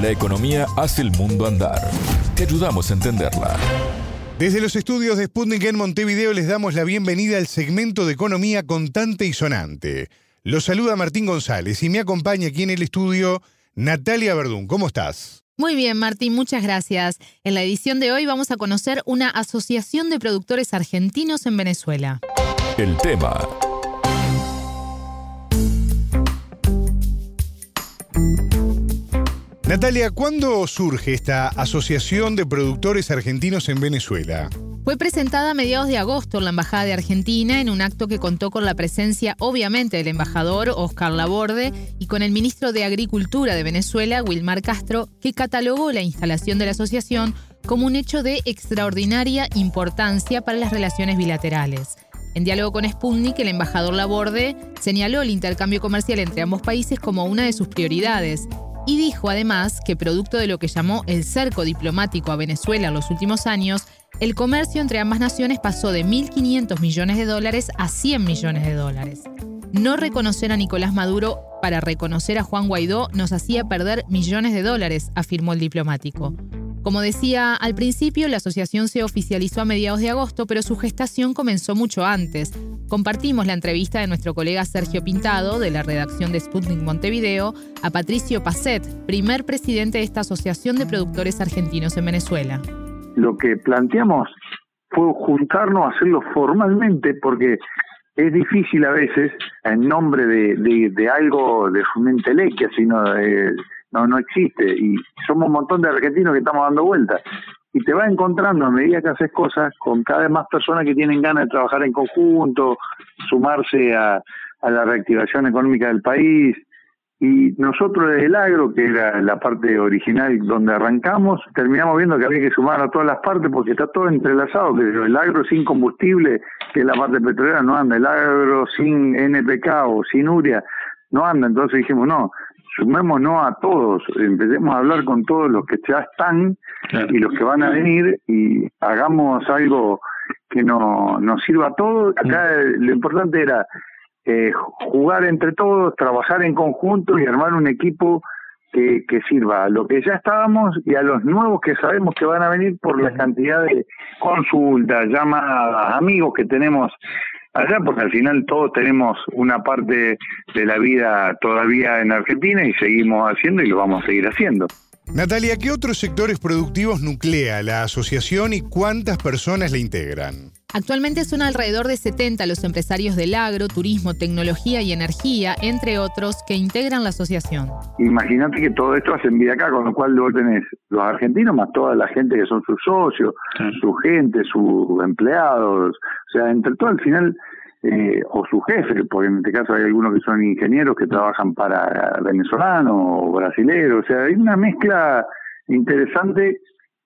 La economía hace el mundo andar. Te ayudamos a entenderla. Desde los estudios de Sputnik en Montevideo les damos la bienvenida al segmento de economía contante y sonante. Los saluda Martín González y me acompaña aquí en el estudio Natalia Verdún. ¿Cómo estás? Muy bien, Martín, muchas gracias. En la edición de hoy vamos a conocer una asociación de productores argentinos en Venezuela. El tema. Natalia, ¿cuándo surge esta Asociación de Productores Argentinos en Venezuela? Fue presentada a mediados de agosto en la Embajada de Argentina en un acto que contó con la presencia obviamente del embajador Oscar Laborde y con el ministro de Agricultura de Venezuela, Wilmar Castro, que catalogó la instalación de la asociación como un hecho de extraordinaria importancia para las relaciones bilaterales. En diálogo con Sputnik, el embajador Laborde señaló el intercambio comercial entre ambos países como una de sus prioridades y dijo además que producto de lo que llamó el cerco diplomático a Venezuela en los últimos años, el comercio entre ambas naciones pasó de 1.500 millones de dólares a 100 millones de dólares. No reconocer a Nicolás Maduro para reconocer a Juan Guaidó nos hacía perder millones de dólares, afirmó el diplomático. Como decía al principio, la asociación se oficializó a mediados de agosto, pero su gestación comenzó mucho antes. Compartimos la entrevista de nuestro colega Sergio Pintado, de la redacción de Sputnik Montevideo, a Patricio Pacet, primer presidente de esta Asociación de Productores Argentinos en Venezuela. Lo que planteamos fue juntarnos, hacerlo formalmente, porque es difícil a veces, en nombre de, algo de una intelequia, sino de no, no existe. Y somos un montón de argentinos que estamos dando vueltas. Y te vas encontrando a medida que haces cosas con cada vez más personas que tienen ganas de trabajar en conjunto, sumarse a, a la reactivación económica del país. Y nosotros desde el agro, que era la parte original donde arrancamos, terminamos viendo que había que sumar a todas las partes porque está todo entrelazado, que el agro sin combustible, que es la parte petrolera, no anda, el agro sin NPK o sin uria, no anda. Entonces dijimos, no, sumémonos a todos, empecemos a hablar con todos los que ya están y los que van a venir y hagamos algo que no, nos sirva a todos. Acá lo importante era eh, jugar entre todos, trabajar en conjunto y armar un equipo que, que sirva a lo que ya estábamos y a los nuevos que sabemos que van a venir por la cantidad de consultas, llamadas, amigos que tenemos allá, porque al final todos tenemos una parte de la vida todavía en Argentina y seguimos haciendo y lo vamos a seguir haciendo. Natalia, ¿qué otros sectores productivos nuclea la asociación y cuántas personas la integran? Actualmente son alrededor de 70 los empresarios del agro, turismo, tecnología y energía, entre otros, que integran la asociación. Imagínate que todo esto hacen vida acá, con lo cual luego tenés los argentinos más toda la gente que son sus socios, su gente, sus empleados, o sea, entre todo al final, eh, o su jefe, porque en este caso hay algunos que son ingenieros que trabajan para venezolanos o brasileños, o sea, hay una mezcla interesante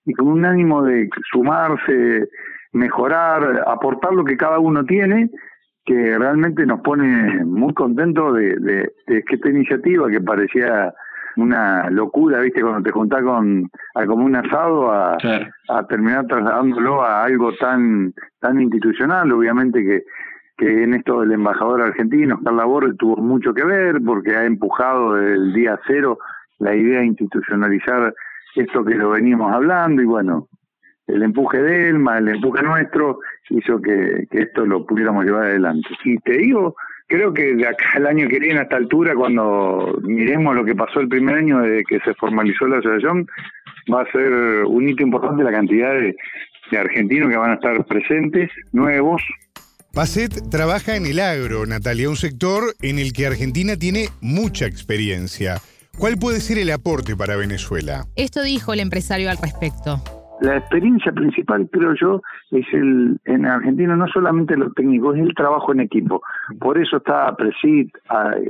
y con un ánimo de sumarse mejorar, aportar lo que cada uno tiene, que realmente nos pone muy contentos de, de, que esta iniciativa que parecía una locura, viste, cuando te juntás con a como un asado a, a terminar trasladándolo a algo tan tan institucional, obviamente que que en esto del embajador argentino, Carla Borre, tuvo mucho que ver porque ha empujado desde el día cero la idea de institucionalizar esto que lo veníamos hablando y bueno, el empuje de más el empuje nuestro, hizo que, esto lo pudiéramos llevar adelante. Y te digo, creo que de acá al año que viene, a esta altura, cuando miremos lo que pasó el primer año desde que se formalizó la asociación, va a ser un hito importante la cantidad de argentinos que van a estar presentes, nuevos. Pacet trabaja en el agro, Natalia, un sector en el que Argentina tiene mucha experiencia. ¿Cuál puede ser el aporte para Venezuela? Esto dijo el empresario al respecto la experiencia principal, creo yo, es el en Argentina no solamente lo técnico, es el trabajo en equipo. Por eso está Presid,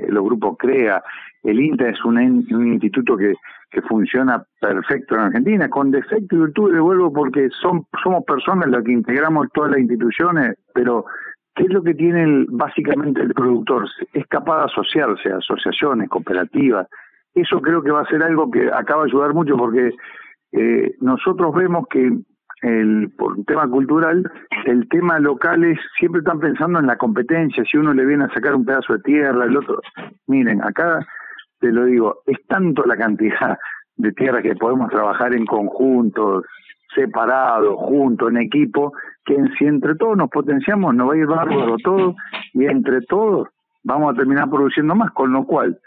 los grupos CREA, el INTA es un, un instituto que, que funciona perfecto en Argentina, con defecto y virtud, devuelvo porque son, somos personas las que integramos todas las instituciones, pero ¿qué es lo que tiene básicamente el productor? Es capaz de asociarse a asociaciones, cooperativas. Eso creo que va a ser algo que acaba de ayudar mucho porque eh, nosotros vemos que el, por un tema cultural, el tema local es, siempre están pensando en la competencia, si uno le viene a sacar un pedazo de tierra, el otro, miren, acá te lo digo, es tanto la cantidad de tierra que podemos trabajar en conjuntos, separados, juntos, en equipo, que si entre todos nos potenciamos, nos va a ir bárbaro todo y entre todos vamos a terminar produciendo más, con lo cual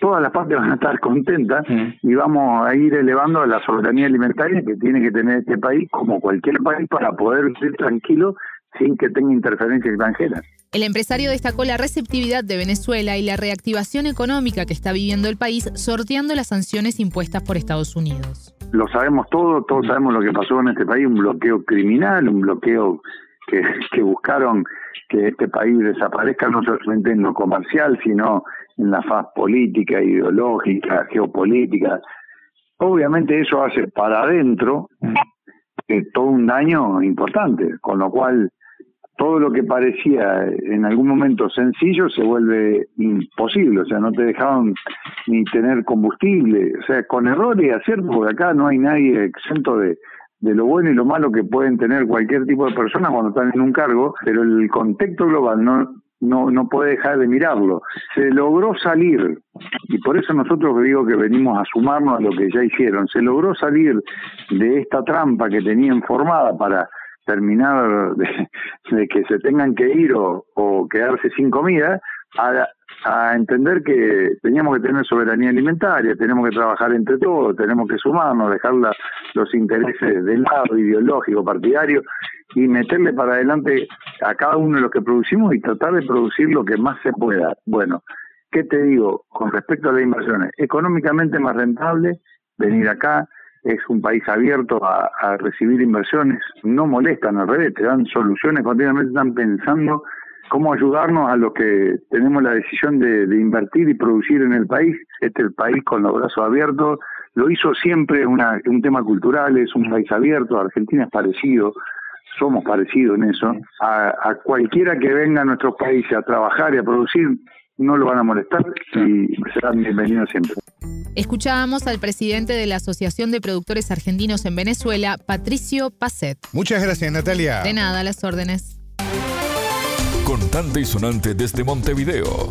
todas las partes van a estar contentas y vamos a ir elevando la soberanía alimentaria que tiene que tener este país, como cualquier país, para poder vivir tranquilo sin que tenga interferencia extranjera. El empresario destacó la receptividad de Venezuela y la reactivación económica que está viviendo el país sorteando las sanciones impuestas por Estados Unidos. Lo sabemos todo, todos sabemos lo que pasó en este país, un bloqueo criminal, un bloqueo que, que buscaron que este país desaparezca no solamente en lo comercial, sino en la faz política, ideológica, geopolítica. Obviamente eso hace para adentro eh, todo un daño importante, con lo cual todo lo que parecía en algún momento sencillo se vuelve imposible, o sea, no te dejaban ni tener combustible, o sea, con errores y aciertos, porque acá no hay nadie exento de, de lo bueno y lo malo que pueden tener cualquier tipo de persona cuando están en un cargo, pero el contexto global no, no, no puede dejar de mirarlo. Se logró salir, y por eso nosotros digo que venimos a sumarnos a lo que ya hicieron, se logró salir de esta trampa que tenían formada para terminar de, que se tengan que ir o, quedarse sin comida, a, a entender que teníamos que tener soberanía alimentaria, tenemos que trabajar entre todos, tenemos que sumarnos, dejar los intereses del lado ideológico, partidario y meterle para adelante a cada uno de los que producimos y tratar de producir lo que más se pueda. Bueno, ¿qué te digo con respecto a las inversiones? Económicamente más rentable venir acá, es un país abierto a, a recibir inversiones, no molestan al revés, te dan soluciones, continuamente están pensando cómo ayudarnos a los que tenemos la decisión de, invertir y producir en el país. Este es el país con los brazos abiertos. Lo hizo siempre una, un tema cultural, es un país abierto. Argentina es parecido, somos parecidos en eso. A, cualquiera que venga a nuestro país a trabajar y a producir, no lo van a molestar y serán bienvenidos siempre. Escuchábamos al presidente de la Asociación de Productores Argentinos en Venezuela, Patricio Pacet. Muchas gracias, Natalia. De nada, las órdenes. Contante y sonante desde Montevideo.